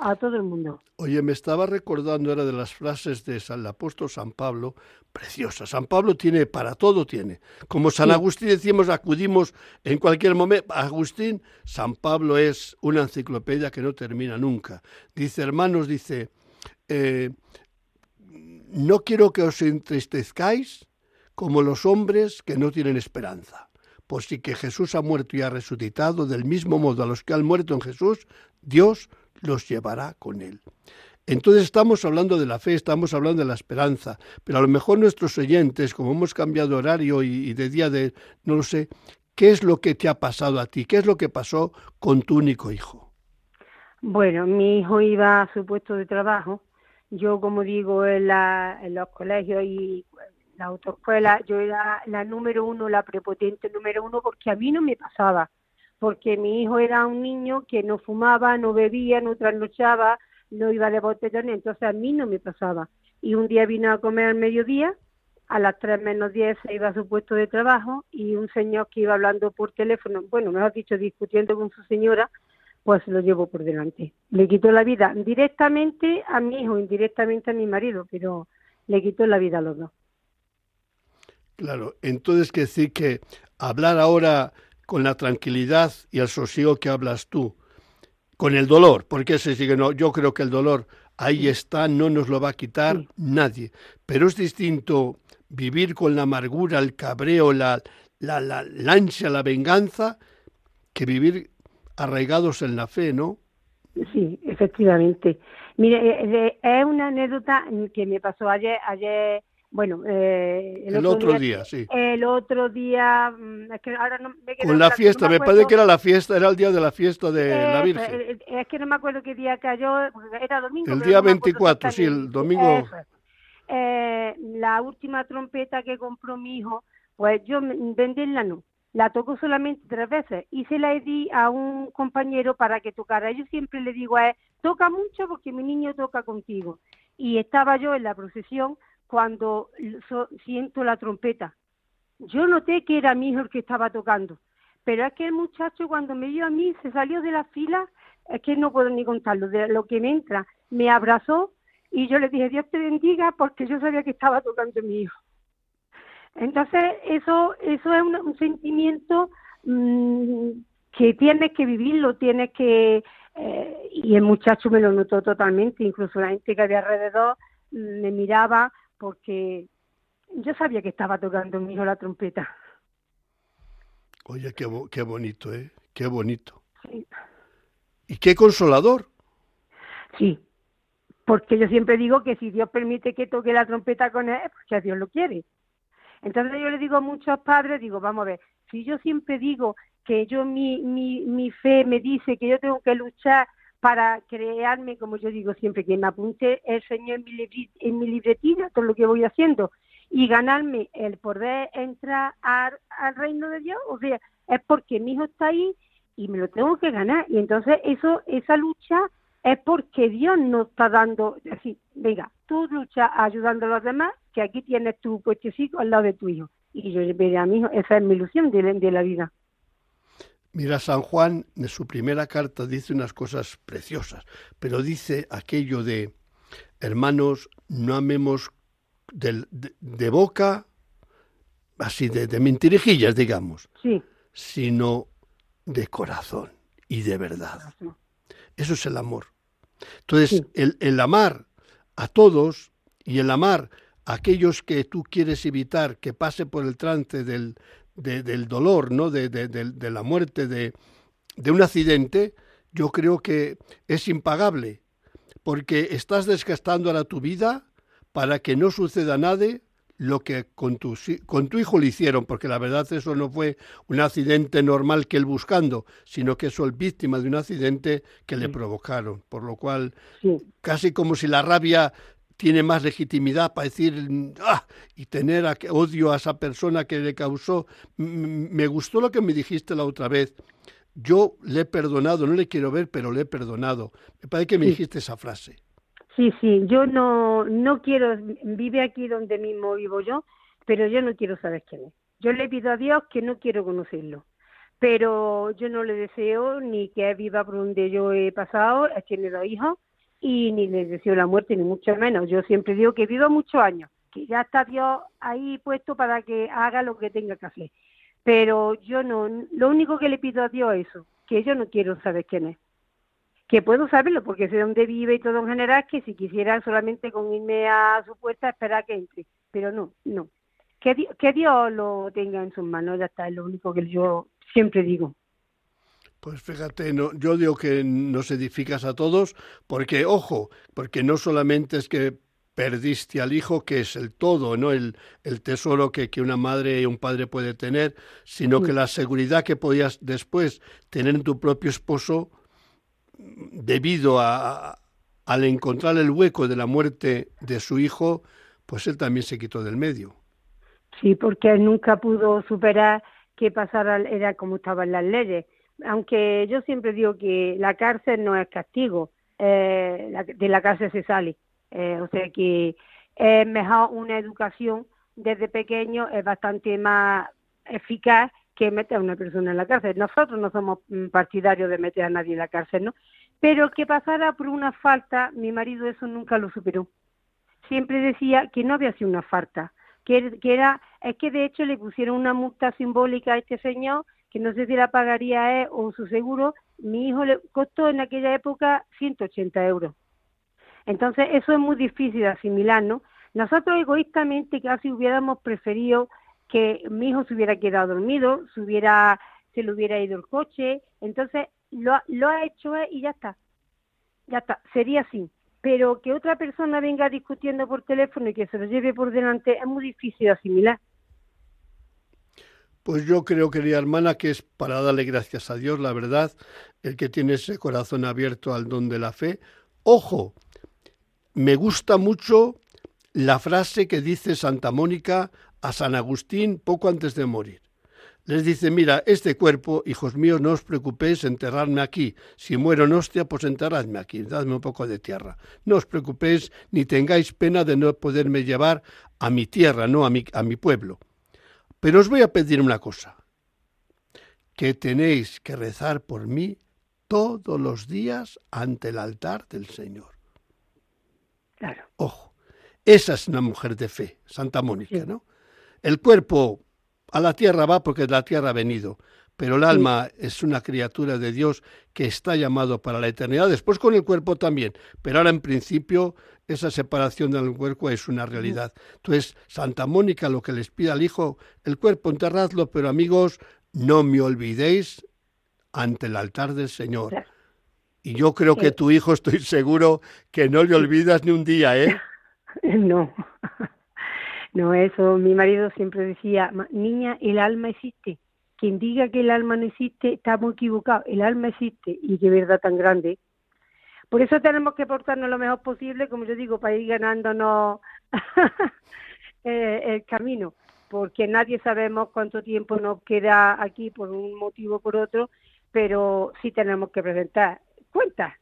a todo el mundo. Oye, me estaba recordando, era de las frases de San apóstol San Pablo, preciosa. San Pablo tiene, para todo tiene. Como San Agustín decimos, acudimos en cualquier momento. Agustín, San Pablo es una enciclopedia que no termina nunca. Dice, hermanos, dice, eh, no quiero que os entristezcáis como los hombres que no tienen esperanza. Por si que Jesús ha muerto y ha resucitado, del mismo modo a los que han muerto en Jesús, Dios los llevará con él. Entonces estamos hablando de la fe, estamos hablando de la esperanza, pero a lo mejor nuestros oyentes, como hemos cambiado horario y, de día de, no lo sé, ¿qué es lo que te ha pasado a ti? ¿Qué es lo que pasó con tu único hijo? Bueno, mi hijo iba a su puesto de trabajo. Yo, como digo, en, la, en los colegios y la autoescuela, yo era la número uno, la prepotente número uno, porque a mí no me pasaba porque mi hijo era un niño que no fumaba, no bebía, no trasnochaba, no iba de botellón, entonces a mí no me pasaba. Y un día vino a comer al mediodía, a las 3 menos 10 se iba a su puesto de trabajo y un señor que iba hablando por teléfono, bueno, mejor dicho, discutiendo con su señora, pues se lo llevó por delante. Le quitó la vida directamente a mi hijo, indirectamente a mi marido, pero le quitó la vida a los dos. Claro, entonces que decir que hablar ahora con la tranquilidad y el sosiego que hablas tú, con el dolor, porque se sigue, no, yo creo que el dolor ahí está, no nos lo va a quitar nadie, pero es distinto vivir con la amargura, el cabreo, la, la, la, ansia, la venganza, que vivir arraigados en la fe, ¿no? Sí, efectivamente. Mire, eh, eh, es una anécdota que me pasó ayer, ayer bueno, eh, el, otro, día, sí. El otro día, mm, es que ahora no me Con la fiesta, me, parece que era la fiesta, era el día de la fiesta de la Virgen. Es que no me acuerdo qué día cayó, era domingo. El día 24, sí, el domingo. Eh, la última trompeta que compró mi hijo, pues yo venderla no, la tocó solamente tres veces y se la di a un compañero para que tocara. Yo siempre le digo a él, toca mucho porque mi niño toca contigo. Y estaba yo en la procesión cuando siento la trompeta. Yo noté que era mi hijo el que estaba tocando, pero es que el muchacho cuando me vio a mí se salió de la fila, es que no puedo ni contarlo, de lo que me entra, me abrazó y yo le dije, Dios te bendiga, porque yo sabía que estaba tocando mi hijo. Entonces, eso, eso es un, sentimiento mm, que tienes que vivirlo, tienes que... Eh, y el muchacho me lo notó totalmente, incluso la gente que había alrededor mm, me miraba porque yo sabía que estaba tocando mi hijo la trompeta. Oye, qué, qué bonito, ¿eh? Qué bonito. Sí. Y qué consolador. Sí, porque yo siempre digo que si Dios permite que toque la trompeta con él, es porque Dios lo quiere. Entonces yo le digo a muchos padres, digo, vamos a ver, si yo siempre digo que yo mi, mi, mi fe me dice que yo tengo que luchar para crearme, como yo digo siempre, que me apunte el Señor en mi, en mi libretilla, todo lo que voy haciendo, y ganarme el poder entrar al, reino de Dios, o sea, es porque mi hijo está ahí y me lo tengo que ganar. Y entonces eso, esa lucha es porque Dios nos está dando, así, venga, tú luchas ayudando a los demás, que aquí tienes tu puestecito al lado de tu hijo. Y yo veré a mi hijo, esa es mi ilusión de, de la vida. Mira, San Juan en su primera carta dice unas cosas preciosas, pero dice aquello de, hermanos, no amemos de, boca, así de, mentirijillas, digamos, sí. sino de corazón y de verdad. Eso es el amor. Entonces, el, el amar a todos y el amar aquellos que tú quieres evitar que pase por el trance del, del dolor, ¿no? De, de, la muerte, de, un accidente, yo creo que es impagable, porque estás desgastando ahora tu vida para que no suceda nada lo que con tu, con tu hijo le hicieron, porque la verdad eso no fue un accidente normal que él buscando, sino que es víctima de un accidente que le provocaron, por lo cual casi como si la rabia tiene más legitimidad para decir ah, y tener odio a esa persona que le causó. Me gustó lo que me dijiste la otra vez. Yo le he perdonado, no le quiero ver, pero le he perdonado. Me parece que me dijiste esa frase. Sí, sí, yo no, no quiero, vive aquí donde mismo vivo yo, pero yo no quiero saber quién es. Yo le pido a Dios que no quiero conocerlo, pero yo no le deseo ni que viva por donde yo he pasado, tiene dos hijos, y ni le deseo la muerte, ni mucho menos. Yo siempre digo que viva muchos años, que ya está Dios ahí puesto para que haga lo que tenga que hacer. Pero yo no, lo único que le pido a Dios es eso, que yo no quiero saber quién es que puedo saberlo porque sé dónde vive y todo en general, que si quisiera solamente con irme a su puerta esperar que entre, pero no, no. Que, que Dios lo tenga en sus manos, ya está, es lo único que yo siempre digo. Pues fíjate, no, yo digo que nos edificas a todos, porque, ojo, porque no solamente es que perdiste al hijo, que es el todo, ¿no? El, el tesoro que, que, una madre y un padre puede tener, sino que la seguridad que podías después tener en tu propio esposo, debido a, al encontrar el hueco de la muerte de su hijo, pues él también se quitó del medio. Sí, porque él nunca pudo superar que pasara, era como estaban las leyes. Aunque yo siempre digo que la cárcel no es castigo, eh, de la cárcel se sale. Eh, o sea que es mejor una educación desde pequeño, es bastante más eficaz que meter a una persona en la cárcel. Nosotros no somos mm, partidarios de meter a nadie en la cárcel, ¿no? Pero que pasara por una falta, mi marido eso nunca lo superó. Siempre decía que no había sido una falta, que, era, es que de hecho le pusieron una multa simbólica a este señor, que no sé si la pagaría él o su seguro, mi hijo le costó en aquella época 180 euros. Entonces eso es muy difícil de asimilar, ¿no? Nosotros egoístamente casi hubiéramos preferido que mi hijo se hubiera quedado dormido, se, hubiera, se le hubiera ido el coche, entonces lo, lo ha hecho y ya está, ya está, sería así. Pero que otra persona venga discutiendo por teléfono y que se lo lleve por delante es muy difícil de asimilar. Pues yo creo, querida hermana, que es para darle gracias a Dios, la verdad, el que tiene ese corazón abierto al don de la fe. Ojo, me gusta mucho la frase que dice Santa Mónica a San Agustín poco antes de morir. Les dice, mira, este cuerpo, hijos míos, no os preocupéis enterrarme aquí. Si muero en hostia, pues enterradme aquí, dadme un poco de tierra. No os preocupéis ni tengáis pena de no poderme llevar a mi tierra, no a mi, a mi pueblo. Pero os voy a pedir una cosa, que tenéis que rezar por mí todos los días ante el altar del Señor. Claro. Ojo, esa es una mujer de fe, Santa Mónica, ¿no? El cuerpo a la tierra va porque de la tierra ha venido, pero el alma es una criatura de Dios que está llamado para la eternidad, después con el cuerpo también, pero ahora en principio esa separación del cuerpo es una realidad. Entonces, Santa Mónica lo que les pide al Hijo, el cuerpo enterradlo, pero amigos, no me olvidéis ante el altar del Señor. Y yo creo que tu hijo estoy seguro que no le olvidas ni un día, ¿eh? No. No, eso, mi marido siempre decía, niña, el alma existe. Quien diga que el alma no existe está muy equivocado. El alma existe y qué verdad tan grande. Por eso tenemos que portarnos lo mejor posible, como yo digo, para ir ganándonos eh, el camino, porque nadie sabemos cuánto tiempo nos queda aquí por un motivo o por otro, pero sí tenemos que presentar cuentas.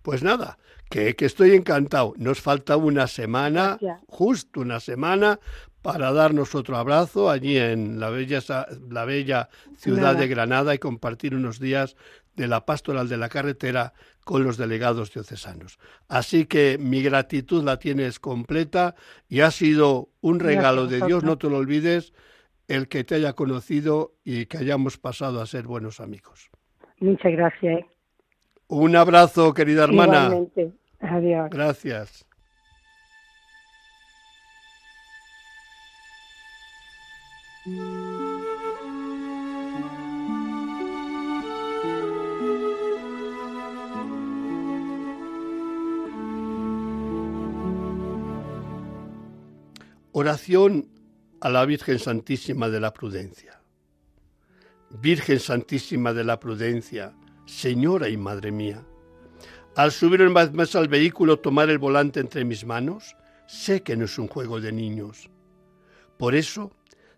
Pues nada, que, estoy encantado. Nos falta una semana, justo una semana, para darnos otro abrazo allí en la bella, la bella ciudad de Granada y compartir unos días de la pastoral de la carretera con los delegados diocesanos. Así que mi gratitud la tienes completa y ha sido un regalo de Dios, no te lo olvides, el que te haya conocido y que hayamos pasado a ser buenos amigos. Muchas gracias. ¿eh? Un abrazo, querida hermana. Igualmente. Adiós. Gracias. Oración a la Virgen Santísima de la Prudencia. Virgen Santísima de la Prudencia, Señora y Madre mía, al subir una vez más al vehículo, tomar el volante entre mis manos, sé que no es un juego de niños. Por eso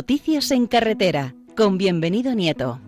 Noticias en carretera con bienvenido Nieto.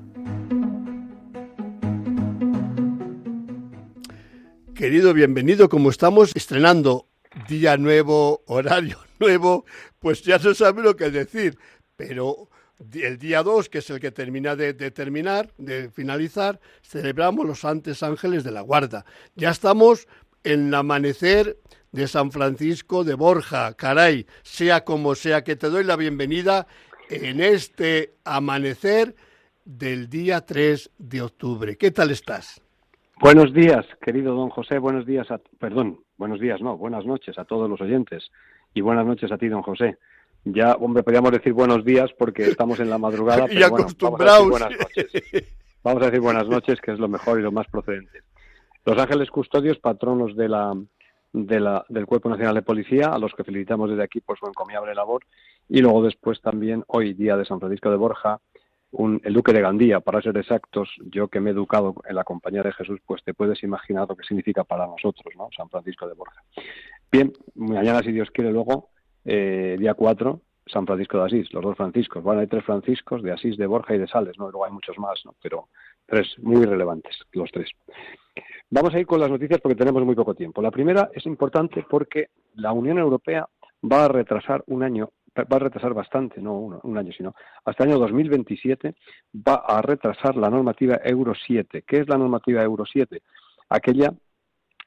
Querido bienvenido, como estamos estrenando día nuevo, horario nuevo, pues ya se sabe lo que decir, pero el día 2, que es el que termina de, terminar, de finalizar, celebramos los Santos Ángeles de la Guarda. Ya estamos en el amanecer de San Francisco de Borja. Caray, sea como sea, que te doy la bienvenida en este amanecer del día 3 de octubre. ¿Qué tal estás? Buenos días, querido don José, buenos días, a, perdón, buenos días, no, buenas noches a todos los oyentes y buenas noches a ti, don José. Ya, hombre, podríamos decir buenos días porque estamos en la madrugada, pero y acostumbrados. Bueno, vamos, a decir buenas noches. vamos a decir buenas noches, que es lo mejor y lo más procedente. Los ángeles custodios, patronos de la, de la, del Cuerpo Nacional de Policía, a los que felicitamos desde aquí por su encomiable labor, y luego después también, hoy día de San Francisco de Borja, un, el Duque de Gandía, para ser exactos, yo que me he educado en la compañía de Jesús, pues te puedes imaginar lo que significa para nosotros, ¿no? San Francisco de Borja. Bien, mañana, si Dios quiere, luego, eh, día 4, San Francisco de Asís, los dos Franciscos. Bueno, hay tres Franciscos, de Asís, de Borja y de Sales, ¿no? Luego hay muchos más, ¿no? Pero tres muy relevantes, los tres. Vamos a ir con las noticias porque tenemos muy poco tiempo. La primera es importante porque la Unión Europea va a retrasar un año, va a retrasar bastante, no un, año, sino hasta el año 2027 va a retrasar la normativa Euro 7. ¿Qué es la normativa Euro 7? Aquella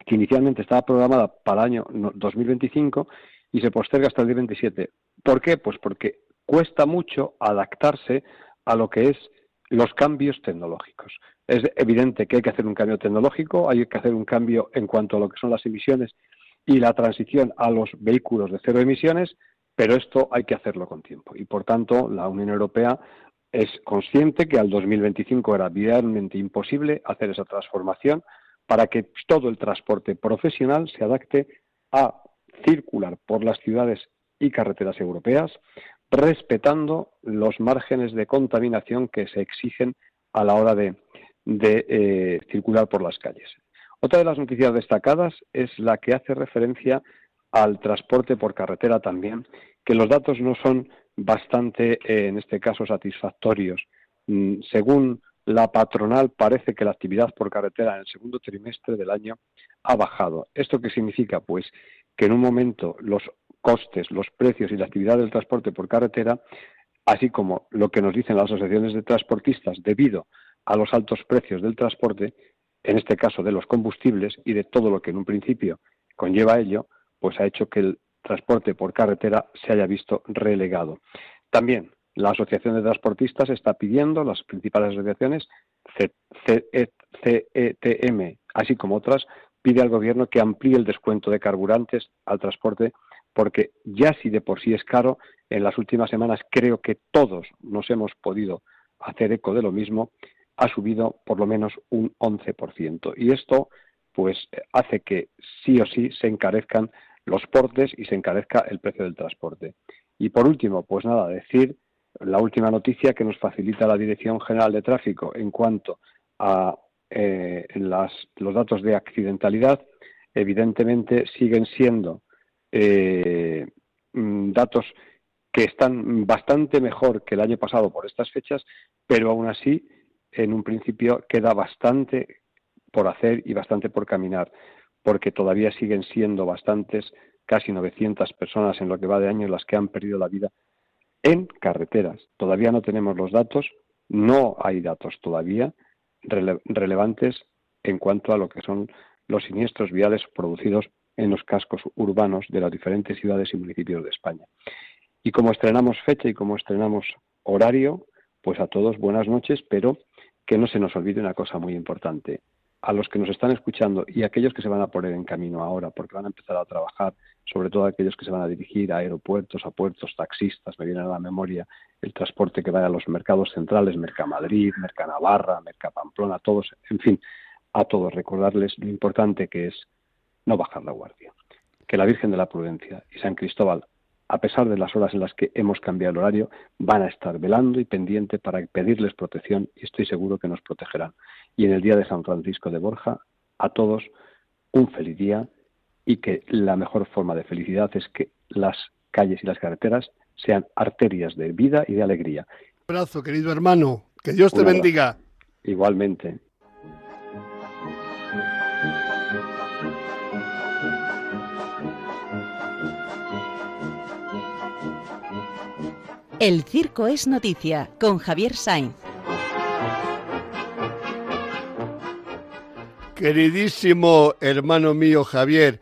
que inicialmente estaba programada para el año 2025 y se posterga hasta el 2027. ¿Por qué? Pues porque cuesta mucho adaptarse a lo que es los cambios tecnológicos. Es evidente que hay que hacer un cambio tecnológico, hay que hacer un cambio en cuanto a lo que son las emisiones y la transición a los vehículos de cero emisiones, pero esto hay que hacerlo con tiempo. Y por tanto, la Unión Europea es consciente que al 2025 era realmente imposible hacer esa transformación para que todo el transporte profesional se adapte a circular por las ciudades y carreteras europeas, respetando los márgenes de contaminación que se exigen a la hora de, eh, circular por las calles. Otra de las noticias destacadas es la que hace referencia al transporte por carretera también, que los datos no son bastante, eh, en este caso, satisfactorios. Mm, según la patronal, parece que la actividad por carretera en el segundo trimestre del año ha bajado. ¿Esto qué significa? Pues que en un momento los costes, los precios y la actividad del transporte por carretera, así como lo que nos dicen las asociaciones de transportistas debido a los altos precios del transporte, en este caso de los combustibles y de todo lo que en un principio conlleva ello, pues ha hecho que el transporte por carretera se haya visto relegado. También la Asociación de Transportistas está pidiendo, las principales asociaciones, CETM, así como otras, pide al Gobierno que amplíe el descuento de carburantes al transporte porque ya si de por sí es caro, en las últimas semanas creo que todos nos hemos podido hacer eco de lo mismo, ha subido por lo menos un 11%. Y esto pues hace que sí o sí se encarezcan los portes y se encarezca el precio del transporte. Y por último, pues nada, decir la última noticia que nos facilita la Dirección General de Tráfico en cuanto a eh, los datos de accidentalidad, evidentemente siguen siendo eh, mm, datos que están bastante mejor que el año pasado por estas fechas, pero aún así, en un principio queda bastante por hacer y bastante por caminar, porque todavía siguen siendo bastantes, casi 900 personas en lo que va de año las que han perdido la vida en carreteras. Todavía no tenemos los datos, no hay datos todavía relevantes en cuanto a lo que son los siniestros viales producidos en los cascos urbanos de las diferentes ciudades y municipios de España. Y como estrenamos fecha y como estrenamos horario, pues a todos buenas noches, pero que no se nos olvide una cosa muy importante. A los que nos están escuchando y a aquellos que se van a poner en camino ahora, porque van a empezar a trabajar, sobre todo aquellos que se van a dirigir a aeropuertos, a puertos, taxistas, me viene a la memoria el transporte que vaya a los mercados centrales, Mercamadrid, Mercanavarra, Mercapamplona, todos, en fin, a todos recordarles lo importante que es no bajar la guardia. Que la Virgen de la Prudencia y San Cristóbal, a pesar de las horas en las que hemos cambiado el horario, van a estar velando y pendiente para pedirles protección y estoy seguro que nos protegerán. Y en el día de San Francisco de Borja, a todos un feliz día y que la mejor forma de felicidad es que las calles y las carreteras sean arterias de vida y de alegría. Un abrazo, querido hermano. Que Dios te bendiga. Igualmente. El Circo es Noticia con Javier Sainz. Queridísimo hermano mío Javier,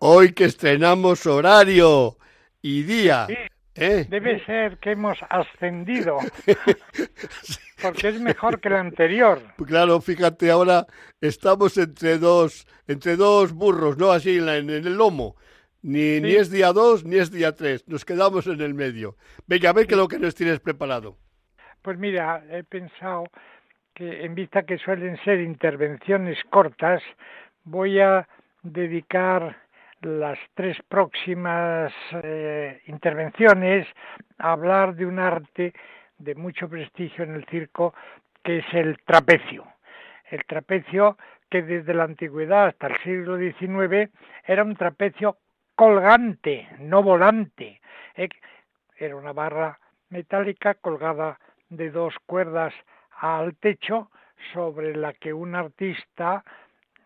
hoy que estrenamos horario y día. ¿eh? Debe ser que hemos ascendido, porque es mejor que el anterior. Claro, fíjate, ahora estamos entre dos, entre dos burros, ¿no? Así en el lomo. Ni, ni es día 2 ni es día 3, nos quedamos en el medio. Venga, a ver qué es lo que nos tienes preparado. Pues mira, he pensado que en vista que suelen ser intervenciones cortas, voy a dedicar las tres próximas eh, intervenciones a hablar de un arte de mucho prestigio en el circo que es el trapecio. El trapecio que desde la antigüedad hasta el siglo XIX era un trapecio colgante, no volante. Eh, era una barra metálica colgada de dos cuerdas al techo sobre la que un artista,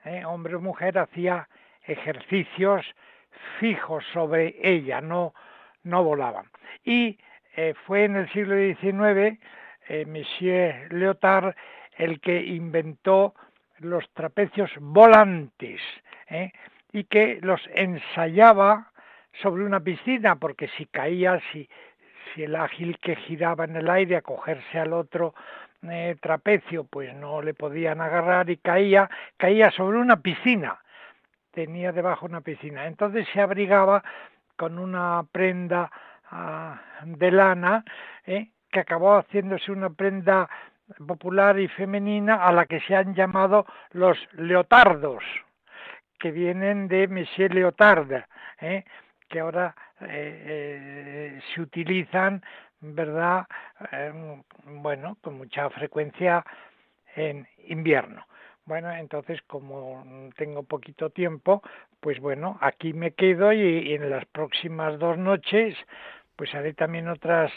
eh, hombre o mujer, hacía ejercicios fijos sobre ella, no, no volaban. Y eh, fue en el siglo XIX Monsieur Leotard el que inventó los trapecios volantes, y que los ensayaba sobre una piscina, porque si caía, si, si el ágil que giraba en el aire a cogerse al otro eh, trapecio, pues no le podían agarrar y caía, caía sobre una piscina, tenía debajo una piscina. Entonces se abrigaba con una prenda ah, de lana, eh, que acabó haciéndose una prenda popular y femenina a la que se han llamado los leotardos que vienen de Monsieur Leotard, ¿eh? que ahora eh, eh, se utilizan, ¿verdad? Bueno, con mucha frecuencia en invierno. Bueno, entonces como tengo poquito tiempo, pues bueno, aquí me quedo y, en las próximas dos noches, pues haré también otras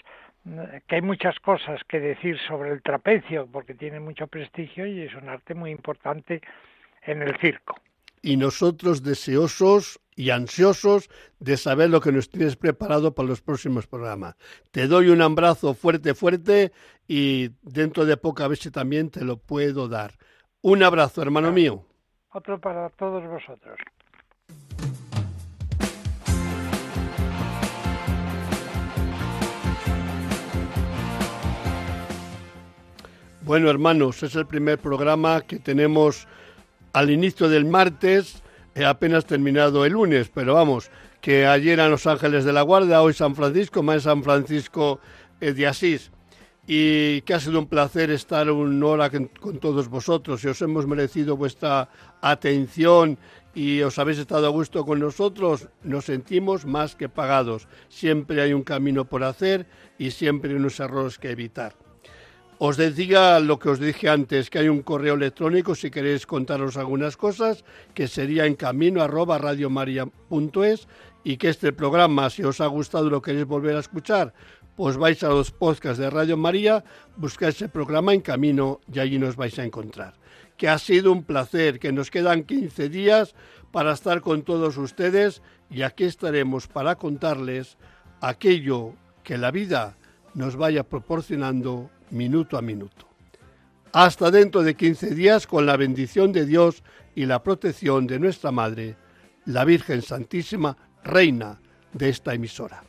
que hay muchas cosas que decir sobre el trapecio, porque tiene mucho prestigio y es un arte muy importante en el circo y nosotros deseosos y ansiosos de saber lo que nos tienes preparado para los próximos programas. Te doy un abrazo fuerte, fuerte y dentro de poca vez también te lo puedo dar. Un abrazo, hermano mío. Otro para todos vosotros. Bueno, hermanos, es el primer programa que tenemos al inicio del martes, he apenas terminado el lunes, pero vamos, que ayer eran los Ángeles de la Guardia, hoy San Francisco, más San Francisco eh, de Asís. Y que ha sido un placer estar una hora con todos vosotros y os hemos merecido vuestra atención y os habéis estado a gusto con nosotros, nos sentimos más que pagados. Siempre hay un camino por hacer y siempre unos errores que evitar. Os decía lo que os dije antes, que hay un correo electrónico si queréis contaros algunas cosas, que sería en camino arroba y que este programa, si os ha gustado y lo queréis volver a escuchar, pues vais a los podcasts de Radio María, buscáis el programa en camino y allí nos vais a encontrar. Que ha sido un placer, que nos quedan 15 días para estar con todos ustedes y aquí estaremos para contarles aquello que la vida nos vaya proporcionando minuto a minuto. Hasta dentro de 15 días con la bendición de Dios y la protección de nuestra Madre, la Virgen Santísima, Reina de esta emisora.